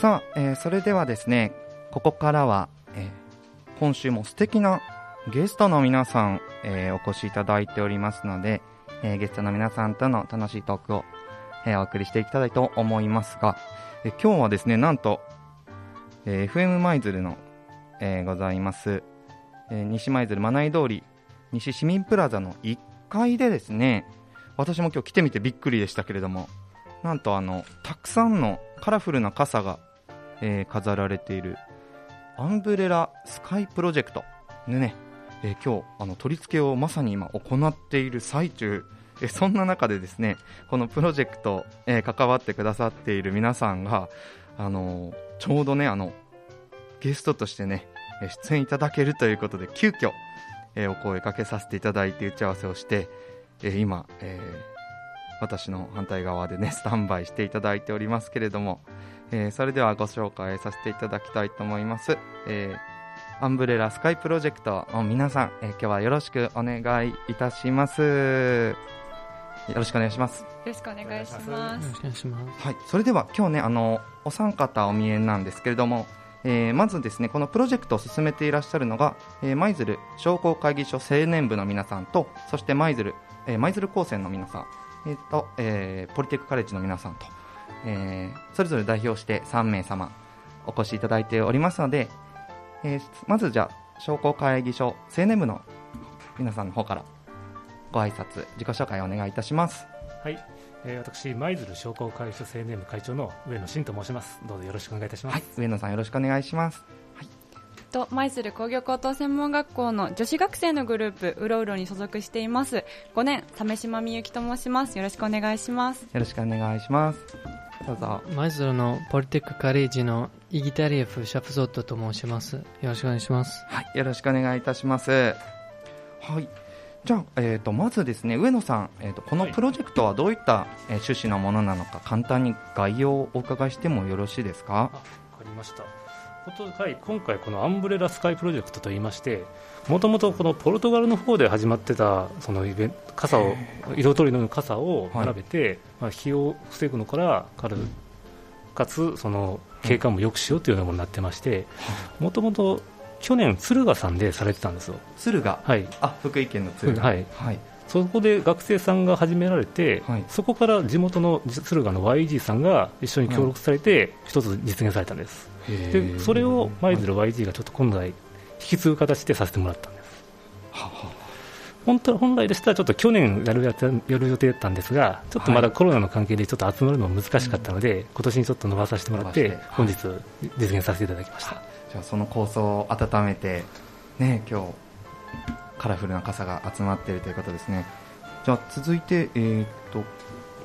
さあ、えーそれではですねここからは、えー今週も素敵なゲストの皆さん、えーお越しいただいておりますので、えーゲストの皆さんとの楽しいトークを、えーお送りしていきたいと思いますが、えー今日はですねなんと、えー FM 舞鶴の、えーございます、えー西舞鶴まない通り西市民プラザの1階でですね私も今日来てみてびっくりでしたけれどもなんとあのたくさんのカラフルな傘が、えー飾られているアンブレラスカイプロジェクト。でね、えー今日あの取り付けをまさに今行っている最中。えーそんな中でですねこのプロジェクト、え関わってくださっている皆さんが、あのちょうどねあのゲストとしてね出演いただけるということで急遽、えお声かけさせていただいて打ち合わせをして、え今、えー私の反対側でね スタンバイしていただいておりますけれども、えーそれではご紹介させていただきたいと思います、えーアンブレラスカイプロジェクトの皆さん、えー今日はよろしくお願いいたします。よろしくお願いします。よろしくお願いしまよろすしくお願いします。はい、それでは今日ねあのお三方お見えなんですけれども、えーまずですねこのプロジェクトを進めていらっしゃるのがえー舞鶴、商工会議所青年部の皆さんとそして舞鶴、えー舞鶴高専の皆さん、えーとえーポリテックカレッジの皆さんと、えーそれぞれ代表して3名様お越しいただいておりますので、えーまずじゃあ商工会議所青年部の皆さんの方からご挨拶自己紹介をお願いいたしますはい、えー私、舞鶴商工会議所青年部会長の上野真と申します。どうぞよろしくお願いいたします。はい上野さんよろしくお願いしますと舞鶴工業高等専門学校の女子学生のグループうろうろに所属しています5年鮫島みゆきと申しますよろしくお願いしますよろしくお願いします。どうぞ。舞鶴のポリテックカレッジのイギタリエフ・シャプゾットと申します。よろしくお願いします。はい、よろしくお願いいたします。はい。じゃあ、えー、とまずですね上野さん、えー、とこのはいプロジェクトはどういった、えー趣旨のものなのか簡単に概要をお伺いしてもよろしいですか？あわかりました。はい、今回、このアンブレラスカイプロジェクトといいまして、もともとこのポルトガルの方で始まってたそのイベ傘を色とりの傘を並べて、まあ、火を防ぐのからかるかつその景観も良くしようというようなものになってまして、もともと去年、敦賀さんでされてたんですよ。敦賀はい、あ福井県の敦賀はい。はい。そこで学生さんが始められて、はい。そこから地元の敦賀の YG さんが一緒に協力されて、一つ実現されたんです。でそれを舞鶴 YG がちょっと今度は引き継ぐ形でさせてもらったんです。本当本来でしたらちょっと去年やるやつやる予定だったんですが、ちょっとまだコロナの関係でちょっと集まるのも難しかったので、今年にちょっと伸ばさせてもらって本日実現させていただきました。じゃあその構想を温めてね今日カラフルな傘が集まっているということですね。じゃあ続いてえー、と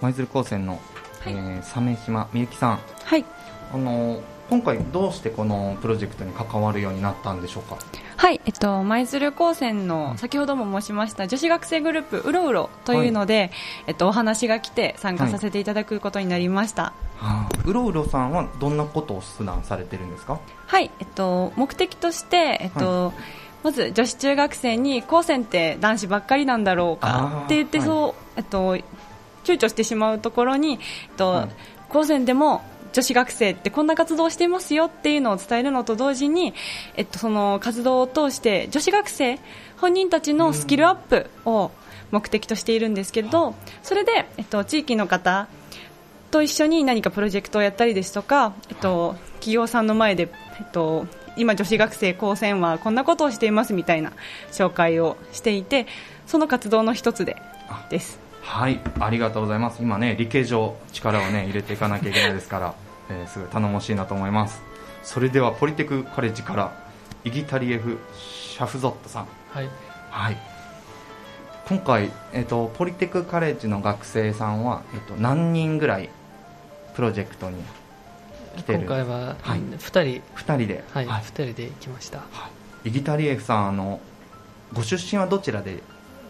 舞鶴高専の、はい。えー鮫島みゆきさん。はい。あの今回どうしてこのプロジェクトに関わるようになったんでしょうか？はい、えっと、舞鶴高専の先ほども申しました女子学生グループうろうろというので、えっと、お話が来て参加させていただくことになりました、うろうろさんはどんなことを普段されてるんですか？はい、えっと、目的として、えっとまず女子中学生に高専って男子ばっかりなんだろうかって言ってはい。そう、えっと、躊躇してしまうところに、えっとはい。高専でも女子学生ってこんな活動をしていますよっていうのを伝えるのと同時に、えっと、その活動を通して女子学生本人たちのスキルアップを目的としているんですけどそれで、えっと、地域の方と一緒に何かプロジェクトをやったりですとか、えっと、企業さんの前で、えっと、今、女子学生高専はこんなことをしていますみたいな紹介をしていてその活動の一つでです。はいありがとうございます今ね理系上力をね入れていかなきゃいけないですから、えーすごい頼もしいなと思います。それではポリテクカレッジからイギタリエフ・シャフゾットさん。はい。はい。今回、えっとポリテクカレッジの学生さんは、えっと何人ぐらいプロジェクトに来てる？今回ははい。2人、2人で、はい、はい。2人で来ました。イギタリエフさんあのご出身はどちらで？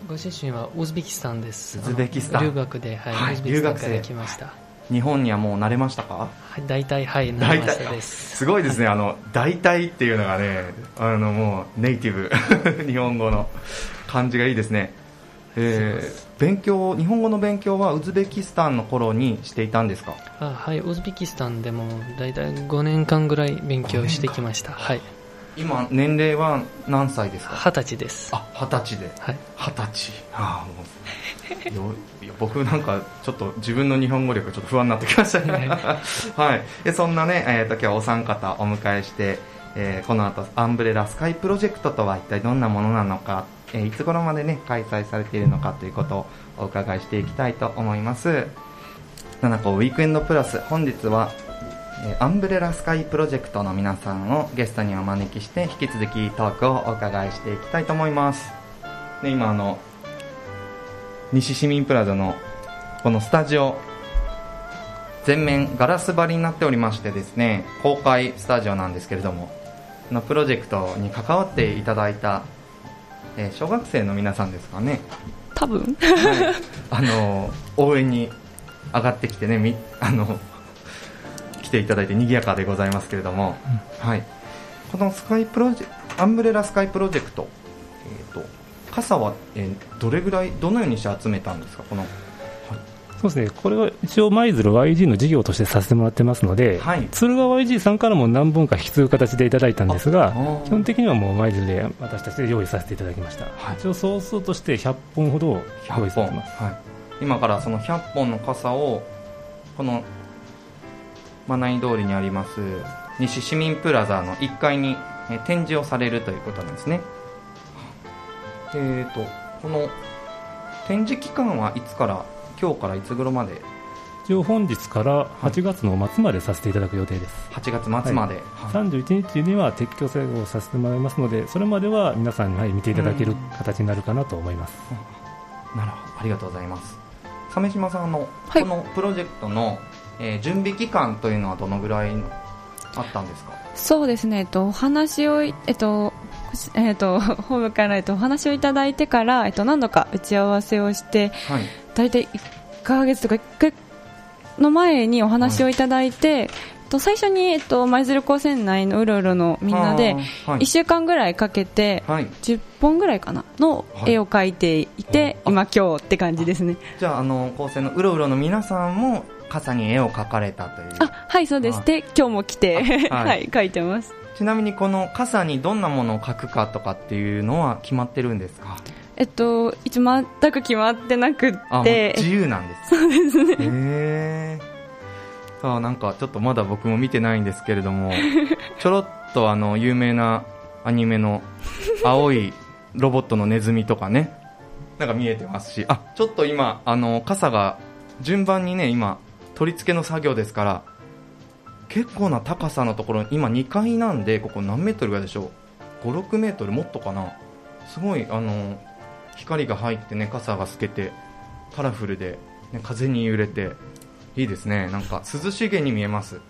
ご出身はウズベキスタンです。ウズベキスタン。留学で、はい、はい留学生ら来ました。日本にはもう慣れましたか？はい、大体、はい、なりましたです。すごいですね。あの大体っていうのがねあのもうネイティブ。日本語の感じがいいですね。えー、勉強日本語の勉強はウズベキスタンの頃にしていたんですか？あはいウズベキスタンでも大体5年間ぐらい勉強してきました。はい今年齢は何歳ですか？二十歳です。あ二十歳で。はい。二十歳。ああもう。よいや僕なんかちょっと自分の日本語力ちょっと不安になってきましたね。はい。でそんなね、えー、と今日はお三方お迎えして、えーこの後アンブレラスカイプロジェクトとは一体どんなものなのか、えーいつ頃までね開催されているのかということをお伺いしていきたいと思います。七個ウィークエンドプラス本日はえーアンブレラスカイプロジェクトの皆さんをゲストにお招きして引き続きトークをお伺いしていきたいと思います。で今あの西市民プラザのこのスタジオ全面ガラス張りになっておりましてですね公開スタジオなんですけれどもこのプロジェクトに関わっていただいた、えー小学生の皆さんですかね。多分。はい、あの応援に上がってきてねみ あの来ていただいて賑やかでございますけれども、はい、このスカイプロジェアンブレラスカイプロジェクト、えー、と傘は、えーどれぐらいどのようにして集めたんですか？このそうですね、これは一応、舞鶴 YG の事業としてさせてもらってますので、はい。敦賀 YG さんからも何本か引き継ぐ形でいただいたんですが基本的にはもう舞鶴で私たちで用意させていただきました、はい。一応、総数として100本ほど用意100本、されてます。はい、今からその100本の傘をこのマナイ通りにあります西市民プラザの1階にえー展示をされるということなんですね。えーとこの展示期間はいつから今日からいつ頃まで？一応、本日から8月の末までさせていただく予定です。8月末まで、はい。31日には撤去作業をさせてもらいますので、それまでは皆さんに、はい、見ていただける形になるかなと思います。なるほど。ありがとうございます。鮫島さんあの、はい。このプロジェクトの、えー準備期間というのはどのぐらいあったんですか？そうですね、えっと、お話をい、えっと、えっと、ホームから、えっと、お話をいただいてから、えっと、何度か打ち合わせをして、はい。大体1ヶ月とか1回の前にお話をいただいて、えっと最初に、えっと、舞鶴高専内のうろうろのみんなで、あーはい。1週間ぐらいかけて、はい、10本ぐらいかなのはい。絵を描いていて、あ今今日って感じですね。じゃああの高専のうろうろの皆さんも傘に絵を描かれたという。あ、はい、そうです。あ。で、今日も来て、あはい。はい、描いてます。ちなみにこの傘にどんなものを描くかとかっていうのは決まってるんですか？えっと、一応全く決まってなくて、自由なんです。そうですね。へえさあなんかちょっとまだ僕も見てないんですけれども ちょろっとあの有名なアニメの青いロボットのネズミとかねなんか見えてますし。あちょっと今あの傘が順番にね今取り付けの作業ですから結構な高さのところ今2階なんでここ何メートルがでしょう？56メートルもっとかな？すごいあの光が入ってね傘が透けてカラフルで、ね、風に揺れていいですね。なんか涼しげに見えます、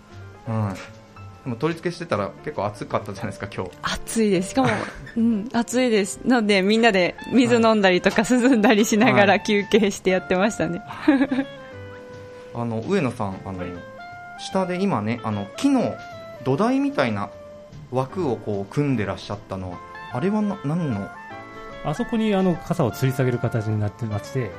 はい、でも取り付けしてたら結構暑かったじゃないですか今日。暑いです。しかも、うん、暑いです。なので、みんなで水飲んだりとか涼んだりしながはら休憩してやってましたね。あの上野さんあの、下で今ねあの木の土台みたいな枠をこう組んでらっしゃったのはあれはな何の？あそこにあの傘を吊り下げる形になってまして、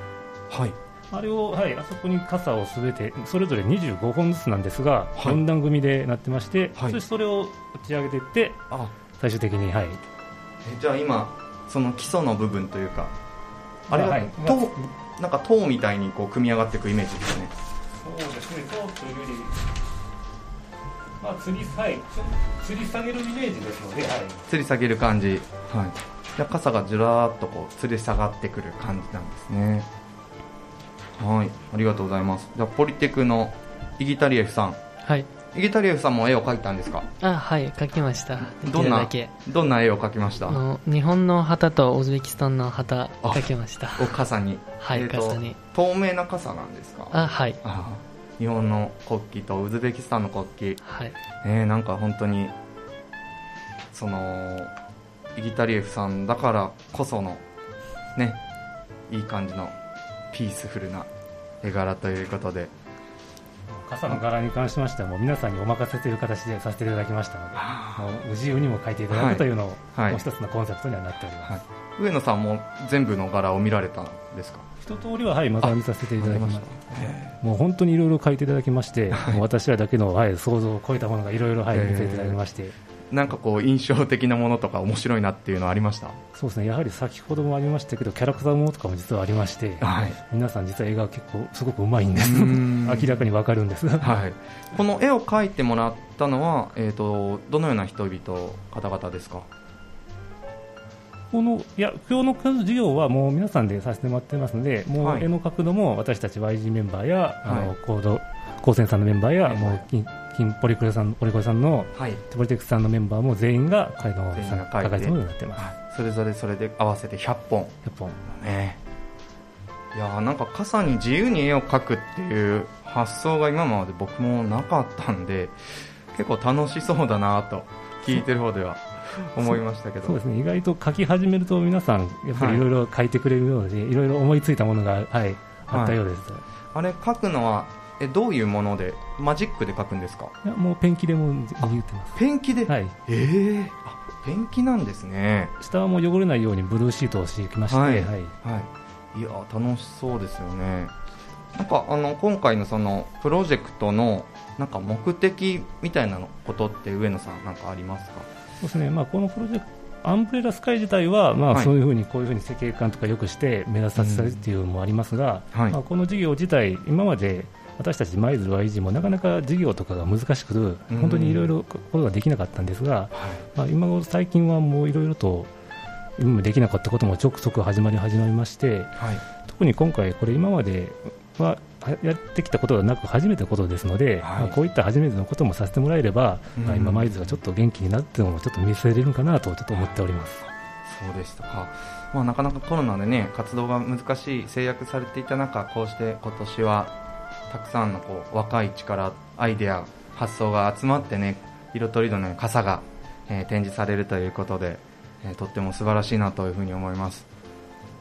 はい。あれを、はい、あそこに傘をすべて、それぞれ25本ずつなんですが、はい。4段組でなってまして、はい。そしてそれを打ち上げていって、あ。最終的に、はい、えじゃあ今その基礎の部分というかあれは、はい。塔なんか塔みたいにこう組み上がっていくイメージですねそうですね、そうというより、まあ、吊り,、はい、吊り下げるイメージですので、はい、吊り下げる感じ。はい。じ傘がずらーっとこう吊り下がってくる感じなんですね。はい。ありがとうございます。じゃあポリテクのイギタリエフさん。はい。イギタリエフさんも絵を描いたんですか？あ、はい、書きました。でどんな。どんな絵を描きました？日本の旗とウズベキスタンの旗あ書きました。お傘にはい、えーと傘に。透明な傘なんですか？あ、はい。日本の国旗とウズベキスタンの国旗はい。えー、なんか本当にそのイギタリエフさんだからこそのねいい感じのピースフルな絵柄ということで傘の柄に関しましてはもう皆さんにお任せという形でさせていただきましたのでもう自由にも描いていただくというのを、はい。もう一つのコンセプトにはなっております、はい。上野さんも全部の柄を見られたんですか？一通りは、はい、また見させていただきましあたもう本当にいろいろ書いていただきまして、もう私らだけの、はい、想像を超えたものがいろいろ、はい、見せていただきまして、なんかこう印象的なものとか面白いなっていうのはありました？そうですね、やはり先ほどもありましたけど、キャラクターものとかも実はありまして、はい。皆さん実は絵が結構すごくうまいんです。うん。明らかにわかるんです。はい、この絵を描いてもらったのは、えー、とどのような人々方々ですか？このいや今日の授業はもう皆さんでさせてもらってますので、もはい。う絵の角度も私たち YG メンバーや、あはい。のコード高専さんのメンバーや、はい。もう金金ポリクレさんポリコレさんのはい、ポリテクスさんのメンバーも全員が彼の全員が描いて描かれたものになってます。それぞれそれで合わせて100本。100本。ねいやーなんか傘に自由に絵を描くっていう発想が今まで僕もなかったんで結構楽しそうだなと聞いてる方では思いましたけど。そうですね。意外と描き始めると皆さんやっぱりい。ろいろ描いてくれるようで、いろいろ思いついたものが、はい、あったようです、あれ描くのはえどういうものでマジックで描くんですか？い、やもうペンキでも言ってます。ペンキで、はい。えー、あペンキなんですね。下はもう汚れないようにブルーシートを敷きまして、はい。はい。はい、いやー楽しそうですよね。なんかあの今回のそのプロジェクトのなんか目的みたいなのことって上野さんなんかありますか？そうですね、まあ、このプロジェクトアンブレラスカイ自体は、まあ、はい。そういうふうにこういうふうに設計感とかよくして目立たせたいっていうのもありますが、はい。まあ、この事業自体今まで私たち舞鶴 YG もなかなか事業とかが難しくうん。本当にいろいろことができなかったんですが、まあ、今頃最近はもういろいろと今できなかったこともちょくちょく始まり始まりましてはい。特に今回これ今まではやってきたことがなく初めてのことですので、はい。まあ、こういった初めてのこともさせてもらえれば、うん。まあ、今舞鶴がちょっと元気になってのもちょっと見せれるかなとちょっと思っております。そうでした。か、まあ、なかなかコロナでね活動が難しい制約されていた中こうして今年はたくさんのこう若い力アイデア発想が集まってね色とりどりの傘が、えー展示されるということで、えーとっても素晴らしいなというふうに思います、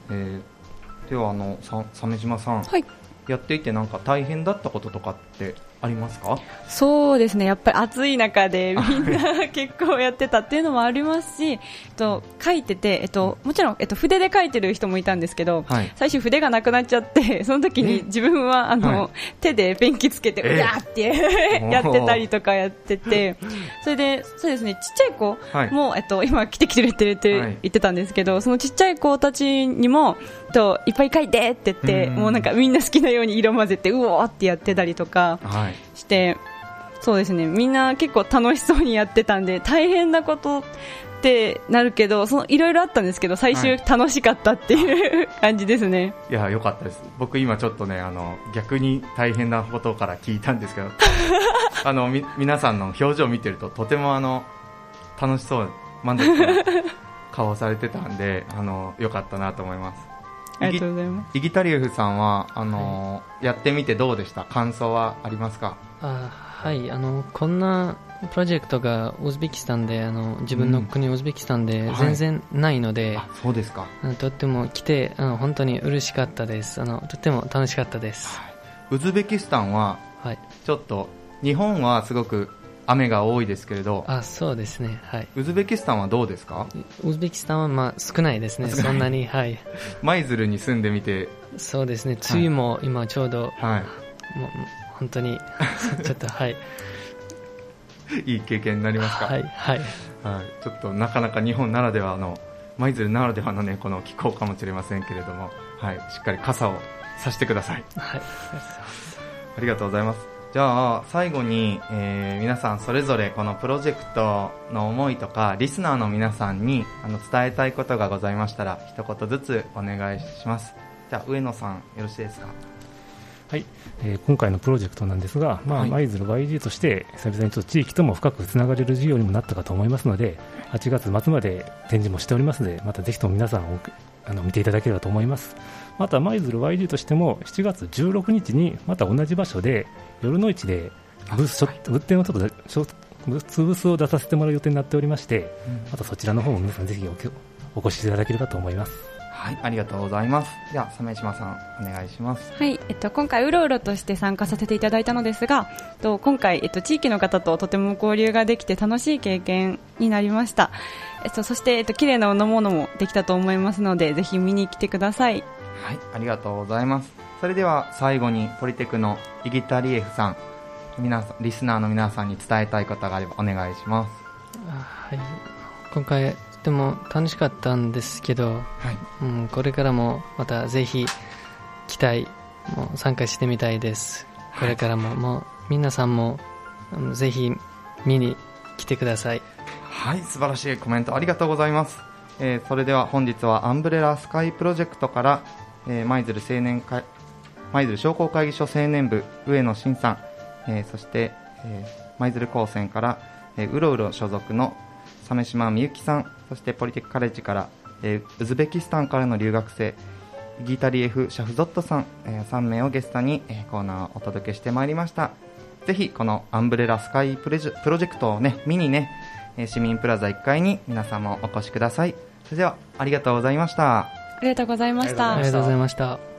えーではあのさ鮫島さん、はい。やっていてなんか大変だったこととかってありますか？そうですね。やっぱり暑い中でみんな 結構やってたっていうのもありますし、えっと、書いてて、えっと、もちろん、えっと、筆で書いてる人もいたんですけど、はい。最初筆がなくなっちゃって その時え？に自分はあの、はい。手でペンキつけてえ？うやーってやってたりとかやっててそれでそうですねちっちゃい子はい。も、えっと、今来てきてくれてはい。言ってたんですけどそのちっちゃい子たちにも、えっと、いっぱい書いてって言ってうん。もうなんかみんな好きなように色混ぜてうおーってやってたりとか。はいしてそうですねみんな結構楽しそうにやってたんで大変なことってなるけどそのいろいろあったんですけど最終はい楽しかったっていう感じですね。いや、良かったです。僕今ちょっとね、あの、逆に大変なことから聞いたんですけど、あの、み、皆さんの表情を見てると、とてもあの、楽しそう、満足な顔をされてたんで、あの、良かったなと思います。ありがとうございます。イギタリウフさんは、あの、やってみてどうでした？感想はありますか？あはい。あのこんなプロジェクトがウズベキスタンであの自分の国ウズベキスタンではい全然ないので、あ、そうですか。とっても来てあの本当に嬉しかったです。あのとっても楽しかったです。ウズベキスタンは、はい。ちょっと、日本はすごく雨が多いですけれど、あそうですね。はい。ウズベキスタンはどうですか？ウズベキスタンはまあ少ないですね。そんなにはい。舞鶴に住んでみて、そうですね。梅雨も今ちょうど、はい。もう本当に ちょっとはい。いい経験になりますか、はいはい。はい、ちょっとなかなか日本ならではの舞鶴ならではの、ね、この気候かもしれませんけれども、はい、しっかり傘をさしてください。はい。ありがとうございますじゃあ最後に、えー皆さんそれぞれこのプロジェクトの思いとかリスナーの皆さんにあの伝えたいことがございましたら一言ずつお願いします。じゃあ上野さんよろしいですか？はい。えー今回のプロジェクトなんですが、まあはい。舞鶴 YG として久々にちょっと地域とも深くつながれる事業にもなったかと思いますので8月末まで展示もしておりますのでまたぜひとも皆さんおあの見ていただければと思います。また舞鶴 YG としても7月16日にまた同じ場所で夜の市でブースちょっと物展をちょっとちょブースを出させてもらう予定になっておりましてまたそちらの方も皆さんぜひおお越しいただければと思いますはい、ありがとうございます。では、鮫島さん、お願いします。はい、えっと、今回、うろうろとして参加させていただいたのですが、えっと、今回、えっと、地域の方ととても交流ができて楽しい経験になりました。えっと、そして、えっと、綺麗な飲ものもできたと思いますので、ぜひ見に来てください。はい、ありがとうございます。それでは、最後に、ポリテクのイギタリエフさん、皆さん、リスナーの皆さんに伝えたいことがあればお願いします。はい、今回とても楽しかったんですけど、はい。うん、これからもまたぜひ期待もう参加してみたいですこれからももう皆さんもうんぜひ見に来てくださいはい、素晴らしいコメントありがとうございます。えーそれでは本日はアンブレラスカイプロジェクトから、えー舞鶴青年会、舞鶴商工会議所青年部上野真さん、えーそして、えー舞鶴高専から、えーうろうろ所属の鮫島みゆきさん、そしてポリテックカレッジから、えーウズベキスタンからの留学生、ギタリエフ・シャフゾットさん、え3名をゲストに、えーコーナーをお届けしてまいりました。ぜひこのアンブレラスカイプレジプロジェクトをね、見にね、えー市民プラザ1階に皆さんもお越しください。それでは。ありがとうございましたありがとうございましたありがとうございました